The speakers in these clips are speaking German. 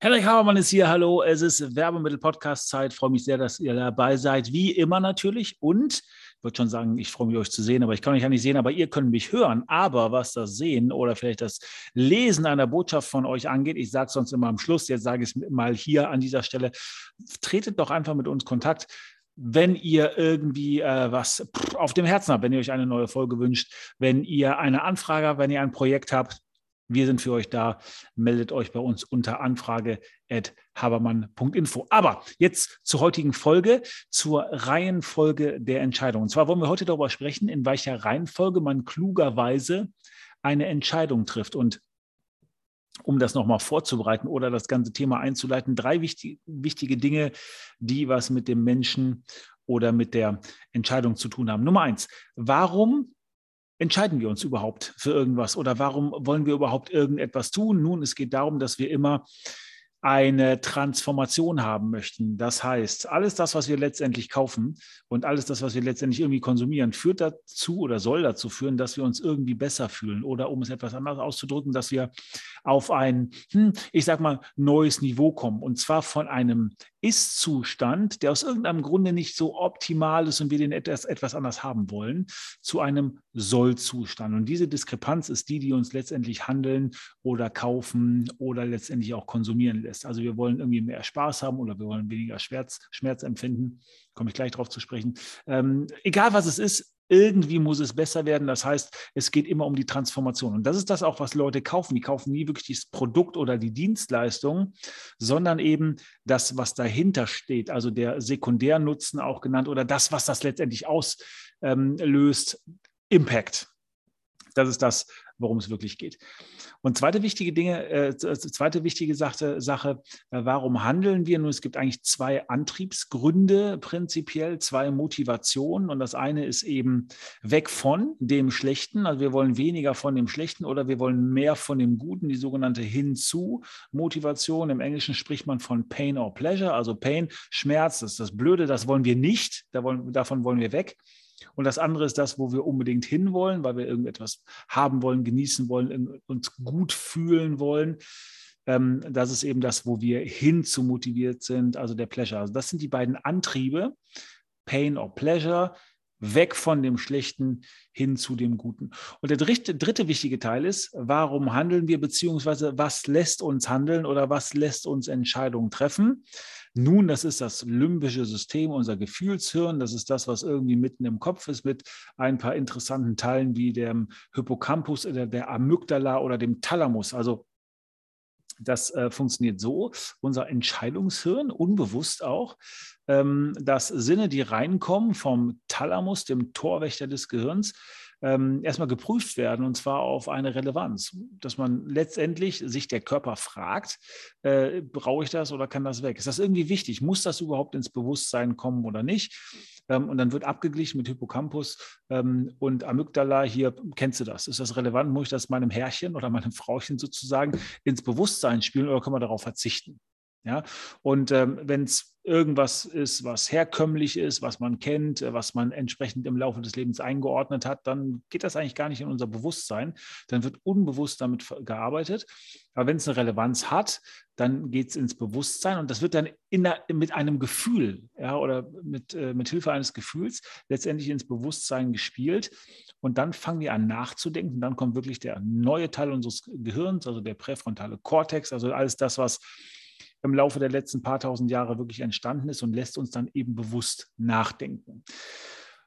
Henrik Habermann ist hier. Hallo, es ist Werbemittel-Podcast-Zeit. Freue mich sehr, dass ihr dabei seid. Wie immer natürlich. Und ich würde schon sagen, ich freue mich, euch zu sehen, aber ich kann euch ja nicht sehen, aber ihr könnt mich hören. Aber was das Sehen oder vielleicht das Lesen einer Botschaft von euch angeht, ich sage es sonst immer am Schluss, jetzt sage ich es mal hier an dieser Stelle, tretet doch einfach mit uns Kontakt wenn ihr irgendwie äh, was auf dem Herzen habt, wenn ihr euch eine neue Folge wünscht, wenn ihr eine Anfrage habt, wenn ihr ein Projekt habt, wir sind für euch da. Meldet euch bei uns unter anfrage.habermann.info. Aber jetzt zur heutigen Folge, zur Reihenfolge der Entscheidung. Und zwar wollen wir heute darüber sprechen, in welcher Reihenfolge man klugerweise eine Entscheidung trifft. Und um das nochmal vorzubereiten oder das ganze Thema einzuleiten, drei wichtig, wichtige Dinge, die was mit dem Menschen oder mit der Entscheidung zu tun haben. Nummer eins, warum entscheiden wir uns überhaupt für irgendwas oder warum wollen wir überhaupt irgendetwas tun? Nun, es geht darum, dass wir immer eine Transformation haben möchten. Das heißt, alles das, was wir letztendlich kaufen und alles das, was wir letztendlich irgendwie konsumieren, führt dazu oder soll dazu führen, dass wir uns irgendwie besser fühlen oder um es etwas anders auszudrücken, dass wir auf ein, hm, ich sag mal, neues Niveau kommen und zwar von einem ist-Zustand, der aus irgendeinem Grunde nicht so optimal ist und wir den etwas, etwas anders haben wollen, zu einem Soll-Zustand. Und diese Diskrepanz ist die, die uns letztendlich handeln oder kaufen oder letztendlich auch konsumieren lässt. Also wir wollen irgendwie mehr Spaß haben oder wir wollen weniger Schmerz, Schmerz empfinden. Komme ich gleich darauf zu sprechen. Ähm, egal was es ist, irgendwie muss es besser werden. Das heißt, es geht immer um die Transformation. Und das ist das auch, was Leute kaufen. Die kaufen nie wirklich das Produkt oder die Dienstleistung, sondern eben das, was dahinter steht. Also der Sekundärnutzen auch genannt oder das, was das letztendlich auslöst. Impact. Das ist das, worum es wirklich geht. Und zweite wichtige Dinge, äh, zweite wichtige Sache, Sache äh, warum handeln wir? Nun, es gibt eigentlich zwei Antriebsgründe prinzipiell, zwei Motivationen. Und das eine ist eben weg von dem Schlechten. Also wir wollen weniger von dem Schlechten oder wir wollen mehr von dem Guten, die sogenannte Hinzu Motivation. Im Englischen spricht man von Pain or Pleasure, also Pain, Schmerz, das ist das Blöde, das wollen wir nicht, davon wollen wir weg. Und das andere ist das, wo wir unbedingt hinwollen, weil wir irgendetwas haben wollen, genießen wollen, uns gut fühlen wollen. Ähm, das ist eben das, wo wir hin zu motiviert sind, also der Pleasure. Also das sind die beiden Antriebe, Pain or Pleasure, weg von dem Schlechten hin zu dem Guten. Und der dritte, dritte wichtige Teil ist, warum handeln wir, beziehungsweise was lässt uns handeln oder was lässt uns Entscheidungen treffen? Nun, das ist das limbische System, unser Gefühlshirn. Das ist das, was irgendwie mitten im Kopf ist, mit ein paar interessanten Teilen wie dem Hippocampus oder der Amygdala oder dem Thalamus. Also das äh, funktioniert so, unser Entscheidungshirn, unbewusst auch, ähm, dass Sinne, die reinkommen vom Thalamus, dem Torwächter des Gehirns, ähm, erstmal geprüft werden und zwar auf eine Relevanz, dass man letztendlich sich der Körper fragt, äh, brauche ich das oder kann das weg? Ist das irgendwie wichtig? Muss das überhaupt ins Bewusstsein kommen oder nicht? Ähm, und dann wird abgeglichen mit Hippocampus ähm, und Amygdala. Hier kennst du das. Ist das relevant? Muss ich das meinem Herrchen oder meinem Frauchen sozusagen ins Bewusstsein spielen oder kann man darauf verzichten? Ja, und ähm, wenn es irgendwas ist, was herkömmlich ist, was man kennt, äh, was man entsprechend im Laufe des Lebens eingeordnet hat, dann geht das eigentlich gar nicht in unser Bewusstsein. Dann wird unbewusst damit gearbeitet. Aber wenn es eine Relevanz hat, dann geht es ins Bewusstsein und das wird dann der, mit einem Gefühl ja, oder mit, äh, mit Hilfe eines Gefühls letztendlich ins Bewusstsein gespielt. Und dann fangen wir an nachzudenken. Dann kommt wirklich der neue Teil unseres Gehirns, also der präfrontale Kortex, also alles das, was im Laufe der letzten paar tausend Jahre wirklich entstanden ist und lässt uns dann eben bewusst nachdenken.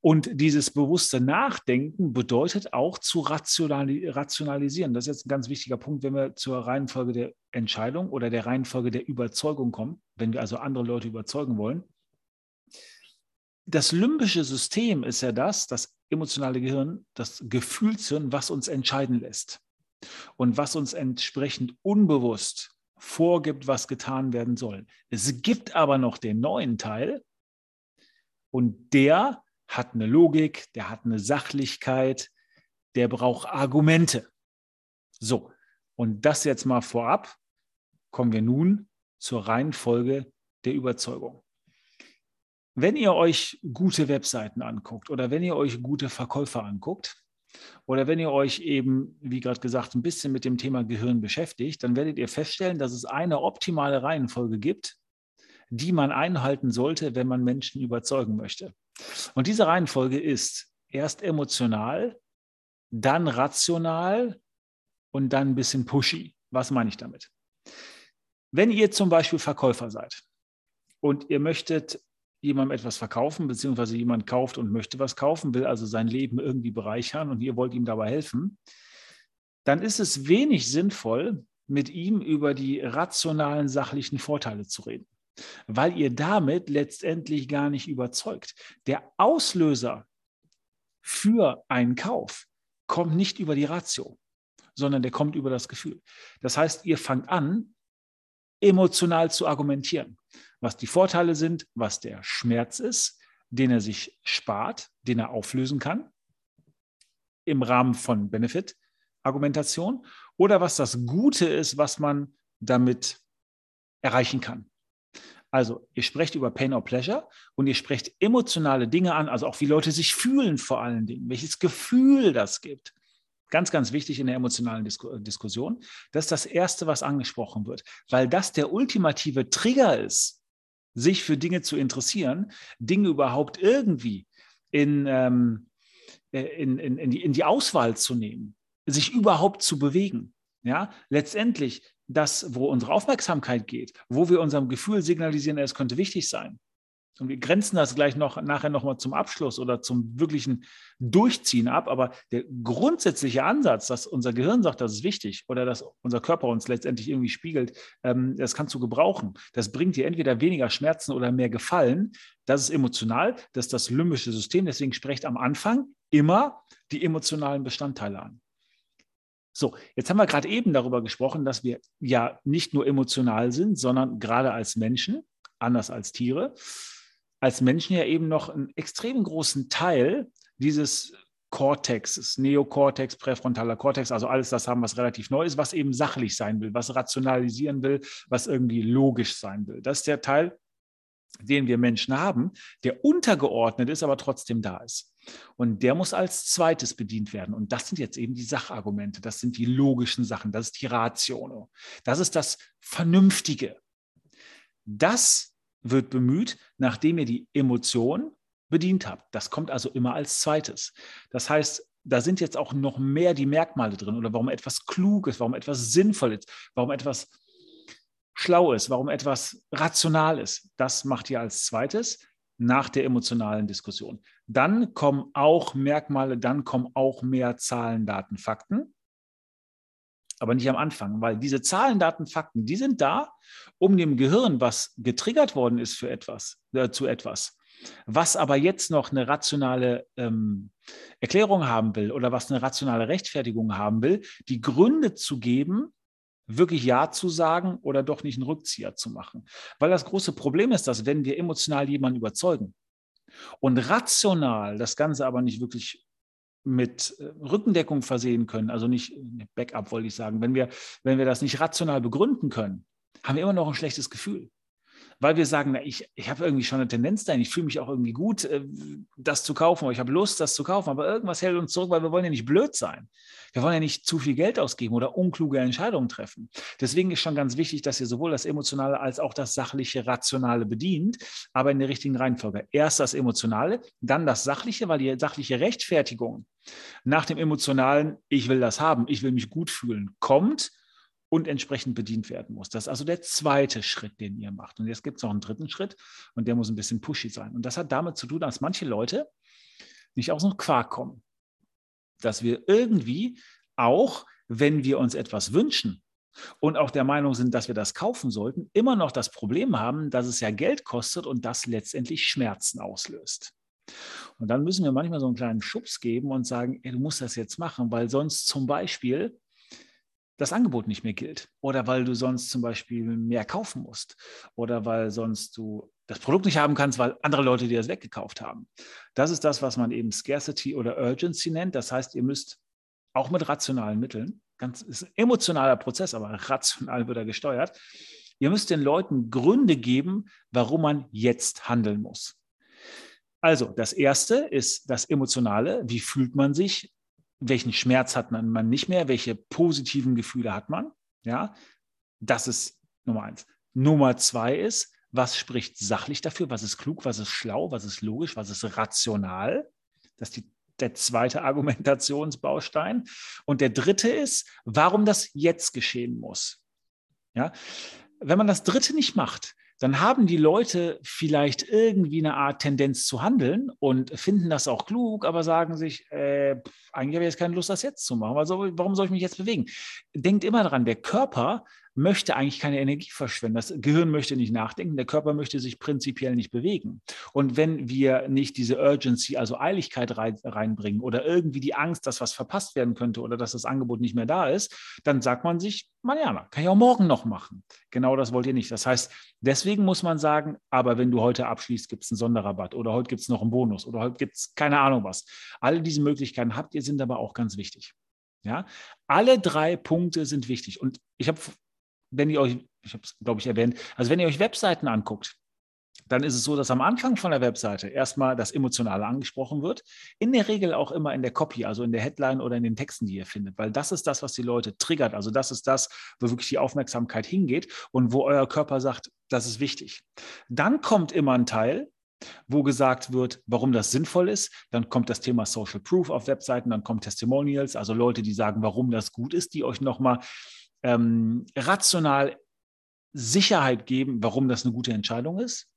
Und dieses bewusste Nachdenken bedeutet auch zu rationalisieren. Das ist jetzt ein ganz wichtiger Punkt, wenn wir zur Reihenfolge der Entscheidung oder der Reihenfolge der Überzeugung kommen, wenn wir also andere Leute überzeugen wollen. Das limbische System ist ja das, das emotionale Gehirn, das Gefühlshirn, was uns entscheiden lässt und was uns entsprechend unbewusst vorgibt, was getan werden soll. Es gibt aber noch den neuen Teil und der hat eine Logik, der hat eine Sachlichkeit, der braucht Argumente. So, und das jetzt mal vorab, kommen wir nun zur Reihenfolge der Überzeugung. Wenn ihr euch gute Webseiten anguckt oder wenn ihr euch gute Verkäufer anguckt oder wenn ihr euch eben, wie gerade gesagt, ein bisschen mit dem Thema Gehirn beschäftigt, dann werdet ihr feststellen, dass es eine optimale Reihenfolge gibt, die man einhalten sollte, wenn man Menschen überzeugen möchte. Und diese Reihenfolge ist erst emotional, dann rational und dann ein bisschen pushy. Was meine ich damit? Wenn ihr zum Beispiel Verkäufer seid und ihr möchtet jemandem etwas verkaufen, beziehungsweise jemand kauft und möchte was kaufen, will also sein Leben irgendwie bereichern und ihr wollt ihm dabei helfen, dann ist es wenig sinnvoll, mit ihm über die rationalen, sachlichen Vorteile zu reden, weil ihr damit letztendlich gar nicht überzeugt. Der Auslöser für einen Kauf kommt nicht über die Ratio, sondern der kommt über das Gefühl. Das heißt, ihr fangt an, emotional zu argumentieren was die Vorteile sind, was der Schmerz ist, den er sich spart, den er auflösen kann im Rahmen von Benefit-Argumentation oder was das Gute ist, was man damit erreichen kann. Also, ihr sprecht über Pain or Pleasure und ihr sprecht emotionale Dinge an, also auch wie Leute sich fühlen vor allen Dingen, welches Gefühl das gibt. Ganz, ganz wichtig in der emotionalen Disku Diskussion. Das ist das Erste, was angesprochen wird, weil das der ultimative Trigger ist, sich für Dinge zu interessieren, Dinge überhaupt irgendwie in, ähm, äh, in, in, in, die, in die Auswahl zu nehmen, sich überhaupt zu bewegen. Ja, letztendlich das, wo unsere Aufmerksamkeit geht, wo wir unserem Gefühl signalisieren, es könnte wichtig sein, und wir grenzen das gleich noch nachher nochmal zum Abschluss oder zum wirklichen Durchziehen ab. Aber der grundsätzliche Ansatz, dass unser Gehirn sagt, das ist wichtig oder dass unser Körper uns letztendlich irgendwie spiegelt, ähm, das kannst du gebrauchen. Das bringt dir entweder weniger Schmerzen oder mehr Gefallen. Das ist emotional, das ist das limbische System. Deswegen sprecht am Anfang immer die emotionalen Bestandteile an. So, jetzt haben wir gerade eben darüber gesprochen, dass wir ja nicht nur emotional sind, sondern gerade als Menschen, anders als Tiere, als Menschen ja eben noch einen extrem großen Teil dieses Cortex, Neokortex, präfrontaler Kortex, also alles das haben, was relativ neu ist, was eben sachlich sein will, was rationalisieren will, was irgendwie logisch sein will. Das ist der Teil, den wir Menschen haben, der untergeordnet ist, aber trotzdem da ist. Und der muss als zweites bedient werden. Und das sind jetzt eben die Sachargumente, das sind die logischen Sachen, das ist die Ratio, das ist das Vernünftige. Das wird bemüht, nachdem ihr die Emotion bedient habt. Das kommt also immer als zweites. Das heißt, da sind jetzt auch noch mehr die Merkmale drin oder warum etwas klug ist, warum etwas sinnvoll ist, warum etwas schlau ist, warum etwas rational ist. Das macht ihr als zweites nach der emotionalen Diskussion. Dann kommen auch Merkmale, dann kommen auch mehr Zahlen, Daten, Fakten aber nicht am Anfang, weil diese Zahlen, Daten, Fakten, die sind da, um dem Gehirn, was getriggert worden ist für etwas, äh, zu etwas, was aber jetzt noch eine rationale ähm, Erklärung haben will oder was eine rationale Rechtfertigung haben will, die Gründe zu geben, wirklich Ja zu sagen oder doch nicht einen Rückzieher zu machen. Weil das große Problem ist, dass wenn wir emotional jemanden überzeugen und rational das Ganze aber nicht wirklich mit äh, Rückendeckung versehen können, also nicht Backup wollte ich sagen, wenn wir, wenn wir das nicht rational begründen können, haben wir immer noch ein schlechtes Gefühl weil wir sagen, na, ich, ich habe irgendwie schon eine Tendenz dahin, ich fühle mich auch irgendwie gut, äh, das zu kaufen, ich habe Lust, das zu kaufen, aber irgendwas hält uns zurück, weil wir wollen ja nicht blöd sein. Wir wollen ja nicht zu viel Geld ausgeben oder unkluge Entscheidungen treffen. Deswegen ist schon ganz wichtig, dass ihr sowohl das Emotionale als auch das Sachliche, Rationale bedient, aber in der richtigen Reihenfolge. Erst das Emotionale, dann das Sachliche, weil die sachliche Rechtfertigung nach dem Emotionalen, ich will das haben, ich will mich gut fühlen, kommt und entsprechend bedient werden muss. Das ist also der zweite Schritt, den ihr macht. Und jetzt gibt es noch einen dritten Schritt und der muss ein bisschen pushy sein. Und das hat damit zu tun, dass manche Leute nicht aus dem Quark kommen. Dass wir irgendwie auch, wenn wir uns etwas wünschen und auch der Meinung sind, dass wir das kaufen sollten, immer noch das Problem haben, dass es ja Geld kostet und das letztendlich Schmerzen auslöst. Und dann müssen wir manchmal so einen kleinen Schubs geben und sagen, ey, du musst das jetzt machen, weil sonst zum Beispiel das Angebot nicht mehr gilt oder weil du sonst zum Beispiel mehr kaufen musst oder weil sonst du das Produkt nicht haben kannst, weil andere Leute dir das weggekauft haben. Das ist das, was man eben Scarcity oder Urgency nennt. Das heißt, ihr müsst auch mit rationalen Mitteln, ganz ist ein emotionaler Prozess, aber rational wird er gesteuert. Ihr müsst den Leuten Gründe geben, warum man jetzt handeln muss. Also, das erste ist das Emotionale. Wie fühlt man sich welchen Schmerz hat man, man nicht mehr, welche positiven Gefühle hat man. Ja, das ist Nummer eins. Nummer zwei ist, was spricht sachlich dafür, was ist klug, was ist schlau, was ist logisch, was ist rational. Das ist die, der zweite Argumentationsbaustein. Und der dritte ist, warum das jetzt geschehen muss. Ja? Wenn man das dritte nicht macht, dann haben die Leute vielleicht irgendwie eine Art Tendenz zu handeln und finden das auch klug, aber sagen sich, äh, eigentlich habe ich jetzt keine Lust, das jetzt zu machen. Also warum soll ich mich jetzt bewegen? Denkt immer dran, der Körper möchte eigentlich keine Energie verschwenden. Das Gehirn möchte nicht nachdenken, der Körper möchte sich prinzipiell nicht bewegen. Und wenn wir nicht diese Urgency, also Eiligkeit reinbringen oder irgendwie die Angst, dass was verpasst werden könnte oder dass das Angebot nicht mehr da ist, dann sagt man sich, Mariana, kann ich auch morgen noch machen. Genau das wollt ihr nicht. Das heißt, deswegen muss man sagen, aber wenn du heute abschließt, gibt es einen Sonderrabatt oder heute gibt es noch einen Bonus oder heute gibt es keine Ahnung was. Alle diese Möglichkeiten habt ihr, sind aber auch ganz wichtig. Ja, alle drei Punkte sind wichtig. Und ich habe wenn ihr euch, ich habe es, glaube ich, erwähnt, also wenn ihr euch Webseiten anguckt, dann ist es so, dass am Anfang von der Webseite erstmal das Emotionale angesprochen wird. In der Regel auch immer in der Copy, also in der Headline oder in den Texten, die ihr findet, weil das ist das, was die Leute triggert. Also das ist das, wo wirklich die Aufmerksamkeit hingeht und wo euer Körper sagt, das ist wichtig. Dann kommt immer ein Teil, wo gesagt wird, warum das sinnvoll ist. Dann kommt das Thema Social Proof auf Webseiten, dann kommt Testimonials, also Leute, die sagen, warum das gut ist, die euch nochmal ähm, rational Sicherheit geben, warum das eine gute Entscheidung ist.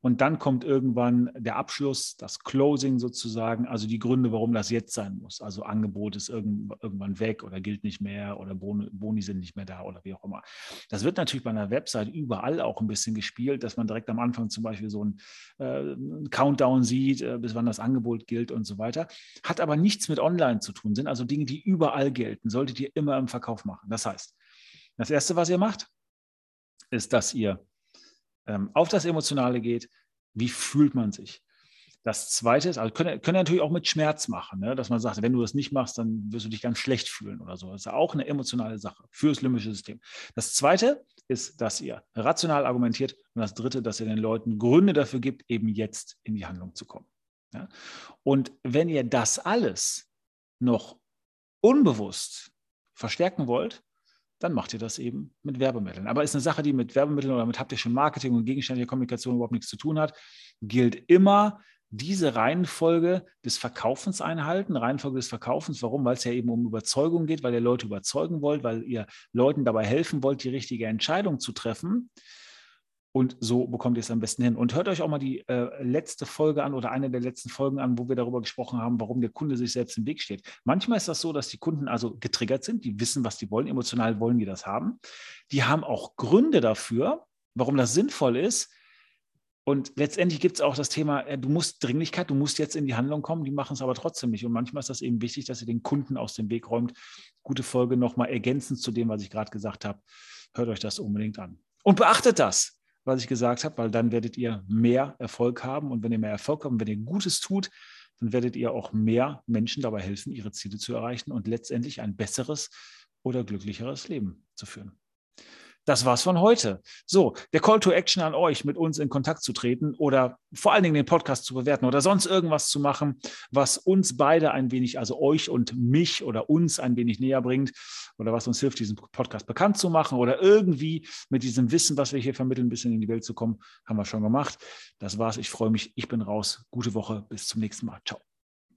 Und dann kommt irgendwann der Abschluss, das Closing sozusagen, also die Gründe, warum das jetzt sein muss. Also Angebot ist irgendwann weg oder gilt nicht mehr oder Boni sind nicht mehr da oder wie auch immer. Das wird natürlich bei einer Website überall auch ein bisschen gespielt, dass man direkt am Anfang zum Beispiel so einen, äh, Countdown sieht, äh, bis wann das Angebot gilt und so weiter. Hat aber nichts mit Online zu tun, sind also Dinge, die überall gelten, solltet ihr immer im Verkauf machen. Das heißt, das Erste, was ihr macht, ist, dass ihr ähm, auf das Emotionale geht. Wie fühlt man sich? Das Zweite ist, also können, können natürlich auch mit Schmerz machen, ne? dass man sagt, wenn du das nicht machst, dann wirst du dich ganz schlecht fühlen oder so. Das ist auch eine emotionale Sache für das limbische System. Das Zweite ist, dass ihr rational argumentiert und das Dritte, dass ihr den Leuten Gründe dafür gibt, eben jetzt in die Handlung zu kommen. Ja? Und wenn ihr das alles noch unbewusst verstärken wollt, dann macht ihr das eben mit Werbemitteln. Aber ist eine Sache, die mit Werbemitteln oder mit haptischem Marketing und gegenständlicher Kommunikation überhaupt nichts zu tun hat, gilt immer diese Reihenfolge des Verkaufens einhalten, Reihenfolge des Verkaufens. Warum? Weil es ja eben um Überzeugung geht, weil ihr Leute überzeugen wollt, weil ihr Leuten dabei helfen wollt, die richtige Entscheidung zu treffen. Und so bekommt ihr es am besten hin. Und hört euch auch mal die äh, letzte Folge an oder eine der letzten Folgen an, wo wir darüber gesprochen haben, warum der Kunde sich selbst im Weg steht. Manchmal ist das so, dass die Kunden also getriggert sind, die wissen, was die wollen, emotional wollen die das haben. Die haben auch Gründe dafür, warum das sinnvoll ist. Und letztendlich gibt es auch das Thema, äh, du musst Dringlichkeit, du musst jetzt in die Handlung kommen, die machen es aber trotzdem nicht. Und manchmal ist das eben wichtig, dass ihr den Kunden aus dem Weg räumt. Gute Folge nochmal ergänzend zu dem, was ich gerade gesagt habe. Hört euch das unbedingt an. Und beachtet das was ich gesagt habe, weil dann werdet ihr mehr Erfolg haben. Und wenn ihr mehr Erfolg habt, wenn ihr Gutes tut, dann werdet ihr auch mehr Menschen dabei helfen, ihre Ziele zu erreichen und letztendlich ein besseres oder glücklicheres Leben zu führen. Das war's von heute. So, der Call to Action an euch, mit uns in Kontakt zu treten oder vor allen Dingen den Podcast zu bewerten oder sonst irgendwas zu machen, was uns beide ein wenig, also euch und mich oder uns ein wenig näher bringt oder was uns hilft, diesen Podcast bekannt zu machen oder irgendwie mit diesem Wissen, was wir hier vermitteln, ein bisschen in die Welt zu kommen, haben wir schon gemacht. Das war's. Ich freue mich. Ich bin raus. Gute Woche. Bis zum nächsten Mal. Ciao.